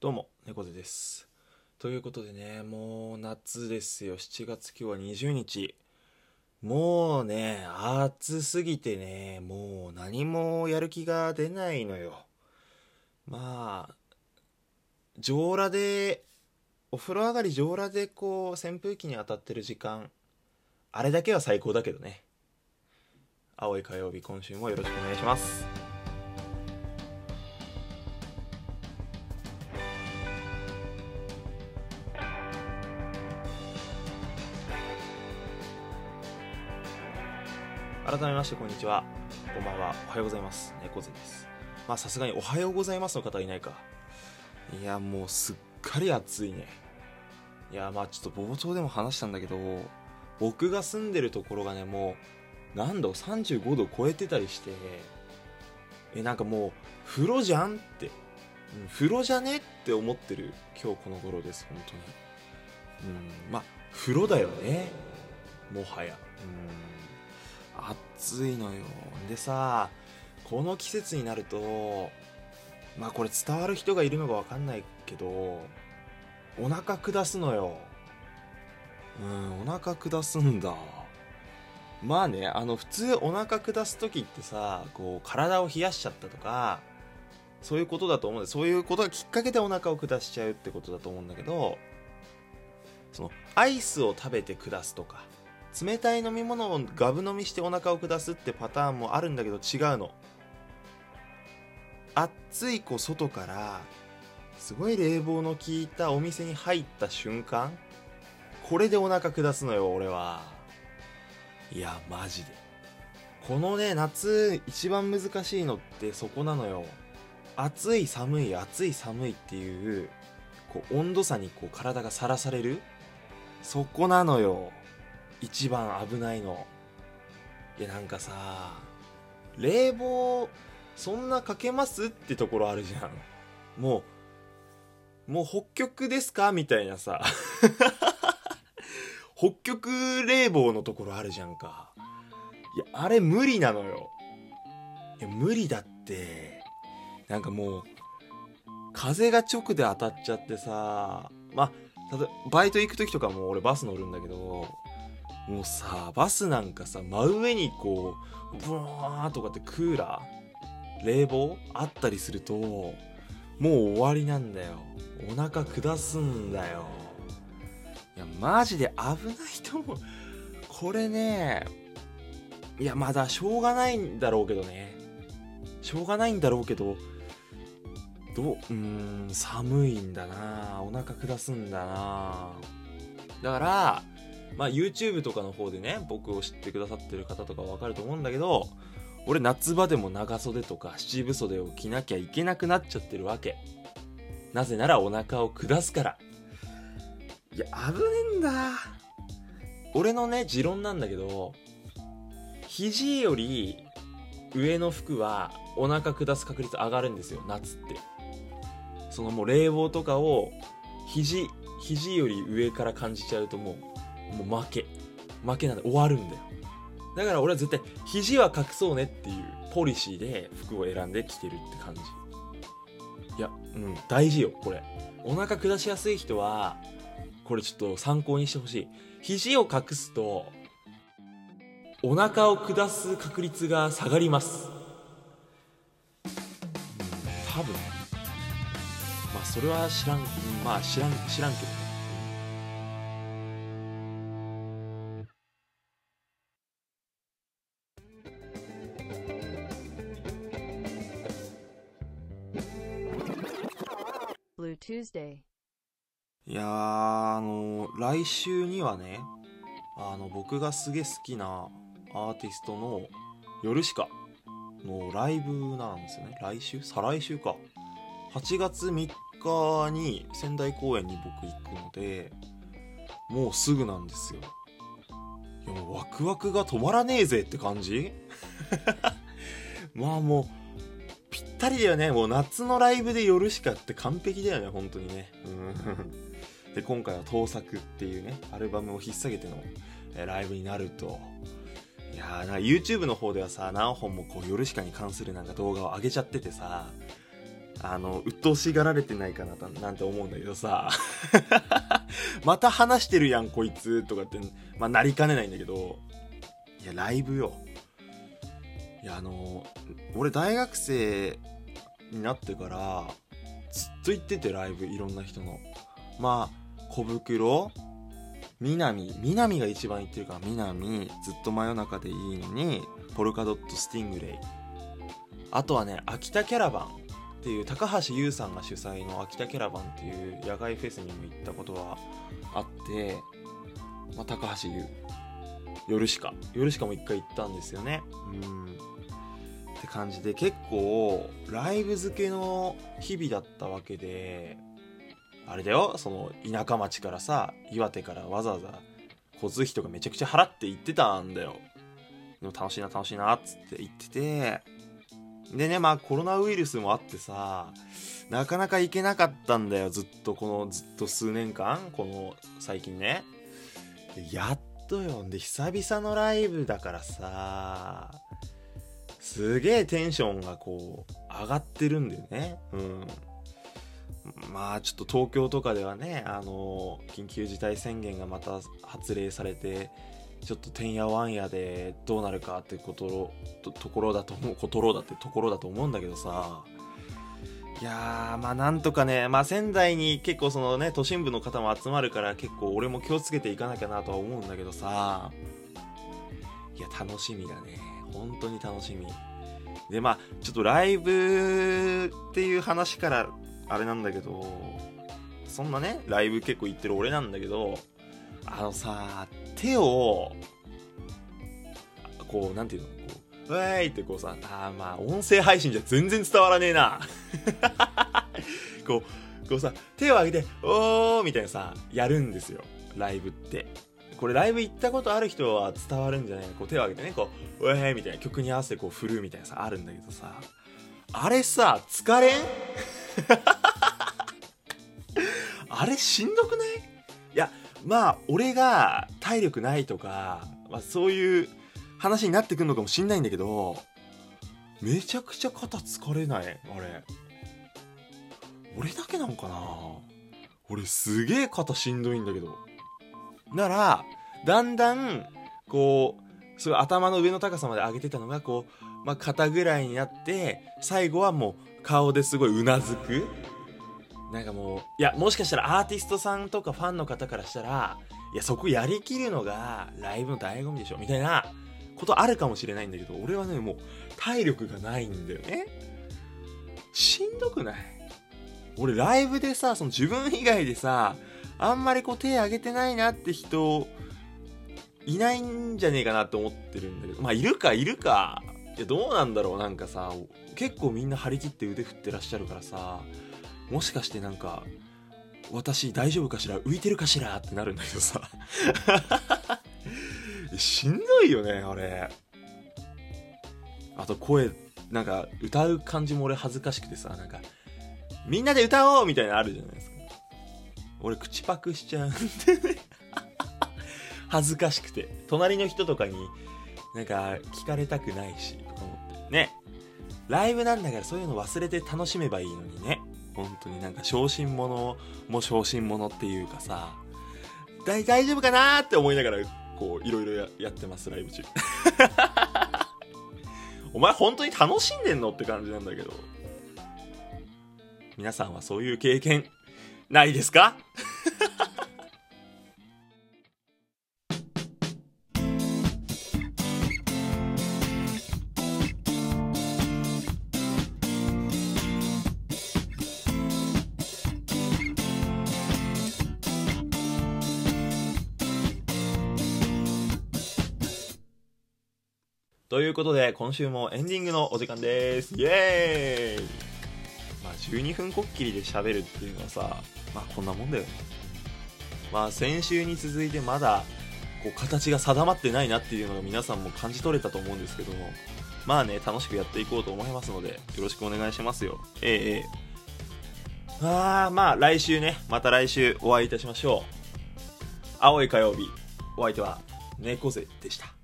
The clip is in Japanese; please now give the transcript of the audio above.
どうも、猫背です。ということでね、もう夏ですよ。7月今日は20日。もうね、暑すぎてね、もう何もやる気が出ないのよ。まあ、上裸で、お風呂上がり上裸でこう、扇風機に当たってる時間、あれだけは最高だけどね。青い火曜日、今週もよろしくお願いします。改めましてこんにちは。こんばんは。おはようございます。猫背です。まあさすがにおはようございますの方はいないか。いやもうすっかり暑いね。いやまあちょっと冒頭でも話したんだけど僕が住んでるところがねもう何度35度超えてたりしてえなんかもう風呂じゃんって、うん、風呂じゃねって思ってる今日この頃です本当に。うんまあ風呂だよね。もはや。うん。暑いのよ。でさこの季節になるとまあこれ伝わる人がいるのか分かんないけどお腹下すのよ。うんお腹下すんだ。まあねあの普通お腹下す時ってさこう体を冷やしちゃったとかそういうことだと思うんでそういうことがきっかけでお腹を下しちゃうってことだと思うんだけどそのアイスを食べて下すとか冷たい飲み物をガブ飲みしてお腹を下すってパターンもあるんだけど違うの。暑い子外からすごい冷房の効いたお店に入った瞬間これでお腹下すのよ俺は。いやマジで。このね夏一番難しいのってそこなのよ。暑い寒い暑い寒いっていうこう温度差にこう体がさらされる。そこなのよ。一番危ないの。いやなんかさ冷房そんなかけます？ってところあるじゃん。もうもう北極ですか？みたいなさ。北極冷房のところあるじゃんか。いやあれ無理なのよ。いや無理だって。なんかもう風が直で当たっちゃってさ。まあただバイト行く時とかも俺バス乗るんだけどもうさバスなんかさ真上にこうブワーとかってクーラー冷房あったりするともう終わりなんだよ。お腹下すんだよ。いやマジで危ないと思う。これねいやまだしょうがないんだろうけどね。しょうがないんだろうけどどううーん寒いんだな。お腹下すんだな。だからまあ YouTube とかの方でね僕を知ってくださってる方とかわかると思うんだけど俺夏場でも長袖とか七分袖を着なきゃいけなくなっちゃってるわけ。なぜならお腹を下すから。いや危ねえんだ。俺のね持論なんだけど肘より上の服はお腹下す確率上がるんですよ夏って。そのもう冷房とかを肘肘より上から感じちゃうともうもう負け。負けなんで終わるんだよ。だから俺は絶対肘は隠そうねっていうポリシーで服を選んで着てるって感じ。いやうん大事よこれ。お腹下しやすい人はこれちょっと参考にしてほしい。肘を隠すとお腹を下す確率が下がります。うん多分。まあそれは知らんうんまあ知らん知らんけど。ね Tuesday. いやーあの来週にはねあの僕がすげえ好きなアーティストのヨルシカのライブなんですよね。来週？再来週か。8月3日に仙台公演に僕行くのでもうすぐなんですよ。いやもうワクワクが止まらねえぜって感じ？まあもうったりだよね。もう夏のライブでヨルシカって完璧だよね本当にね。うん。で今回は「盗作」っていうねアルバムを引っ提げてのえライブになると。いやーなんか YouTube の方ではさ何本もこうヨルシカに関するなんか動画を上げちゃっててさあの鬱陶しがられてないかななんて思うんだけどさ。また話してるやんこいつとかって、まあ、なりかねないんだけど。いやライブよ。いやあの俺大学生になってからずっと行っててライブいろんな人の。まあ小袋南南が一番行ってるから南ずっと真夜中でいいのにポルカドットスティングレイ。あとはね秋田キャラバン。っていう高橋優さんが主催の秋田キャラバンっていう野外フェスにも行ったことはあって、まあ、高橋優。夜しか。夜しかも一回行ったんですよね。うん。って感じで結構ライブ漬けの日々だったわけであれだよその田舎町からさ岩手からわざわざ交通費とかめちゃくちゃ払って行ってたんだよ。でも楽しいな楽しいなっつって言っててでねまあコロナウイルスもあってさなかなか行けなかったんだよずっとこのずっと数年間この最近ね。やっとよで久々のライブだからさすげえテンションがこう上がってるんだよね。うん。まあちょっと東京とかではねあの緊急事態宣言がまた発令されてちょっとてんやわんやでどうなるかってこととところだと思うことろだってところだと思うんだけどさいやーまあなんとかねまあ仙台に結構そのね都心部の方も集まるから結構俺も気をつけていかなきゃなとは思うんだけどさ。いや楽しみだね。本当に楽しみ。でまあちょっとライブっていう話からあれなんだけどそんなねライブ結構行ってる俺なんだけどあのさ手をこうなんていうの「ウェイ!」ってこうさあまあ音声配信じゃ全然伝わらねえな こうこうさ手を上げて「おー!」みたいなさやるんですよライブってこれライブ行ったことある人は伝わるんじゃない？こう手を上げてねこう「ウェーイ!」みたいな曲に合わせてこう振るみたいなさあるんだけどさあれさ疲れん？あれしんどくない？いやまあ俺が体力ないとか、まあ、そういう話になってくるのかもしんないんだけどめちゃくちゃ肩疲れない？あれ。俺だけなのかな？俺すげえ肩しんどいんだけど。ならだんだんこうすごい頭の上の高さまで上げてたのがこう、まあ、肩ぐらいになって最後はもう顔ですごいうなずく。なんかもういやもしかしたらアーティストさんとかファンの方からしたらいやそこやりきるのがライブの醍醐味でしょ？みたいなことあるかもしれないんだけど俺はねもう体力がないんだよね。しんどくない？俺ライブでさその自分以外でさあんまりこう手挙げてないなって人いないんじゃねえかなって思ってるんだけど。まあいるかいるか。いやどうなんだろうなんかさ。結構みんな張り切って腕振ってらっしゃるからさ。もしかしてなんか私大丈夫かしら？浮いてるかしら？ってなるんだけどさ。しんどいよねあれ。あと声なんか歌う感じも俺恥ずかしくてさなんかみんなで歌おうみたいなのあるじゃないですか。俺口パクしちゃうんでね。恥ずかしくて。隣の人とかになんか聞かれたくないしとか思って。ね。ライブなんだからそういうの忘れて楽しめばいいのにね。本当になんか小心者も小心者っていうかさ大丈夫かなーって思いながらこういろいろややってますライブ中。お前本当に楽しんでんのって感じなんだけど。皆さんはそういう経験ないですか？ということで今週もエンディングのお時間です。イエーイ。まあ12分こっきりで喋るっていうのはさまあこんなもんだよね。まあ先週に続いてまだこう形が定まってないなっていうのが皆さんも感じ取れたと思うんですけどもまあね楽しくやっていこうと思いますのでよろしくお願いしますよ。ええええ。あーまあ来週ね。また来週お会いいたしましょう。青い火曜日お相手は猫背でした。